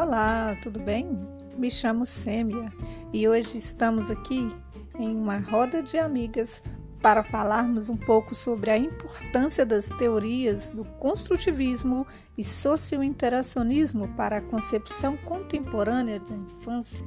Olá, tudo bem? Me chamo Sêmia e hoje estamos aqui em uma roda de amigas para falarmos um pouco sobre a importância das teorias do construtivismo e sociointeracionismo para a concepção contemporânea da infância.